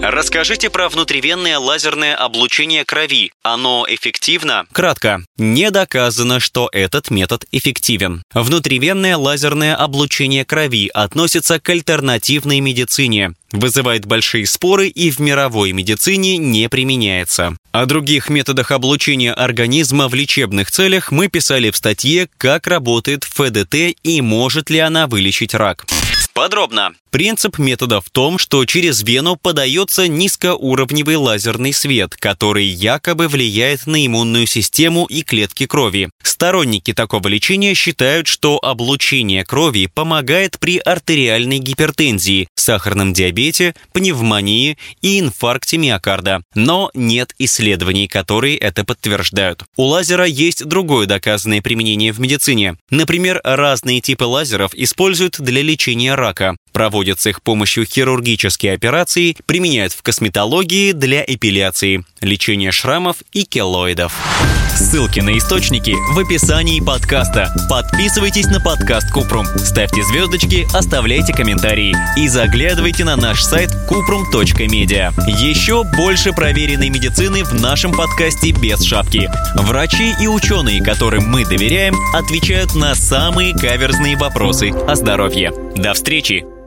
Расскажите про внутривенное лазерное облучение крови. Оно эффективно? Кратко. Не доказано, что этот метод эффективен. Внутривенное лазерное облучение крови относится к альтернативной медицине вызывает большие споры и в мировой медицине не применяется. О других методах облучения организма в лечебных целях мы писали в статье «Как работает ФДТ и может ли она вылечить рак». Подробно. Принцип метода в том, что через вену подается низкоуровневый лазерный свет, который якобы влияет на иммунную систему и клетки крови. Сторонники такого лечения считают, что облучение крови помогает при артериальной гипертензии, сахарном диабете, пневмонии и инфаркте миокарда. Но нет исследований, которые это подтверждают. У лазера есть другое доказанное применение в медицине. Например, разные типы лазеров используют для лечения рака. Проводят с их помощью хирургические операции, применяют в косметологии для эпиляции, лечения шрамов и келоидов. Ссылки на источники в описании подкаста. Подписывайтесь на подкаст Купрум, ставьте звездочки, оставляйте комментарии и заглядывайте на наш сайт kuprum.media. Еще больше проверенной медицины в нашем подкасте без шапки. Врачи и ученые, которым мы доверяем, отвечают на самые каверзные вопросы о здоровье. До встречи!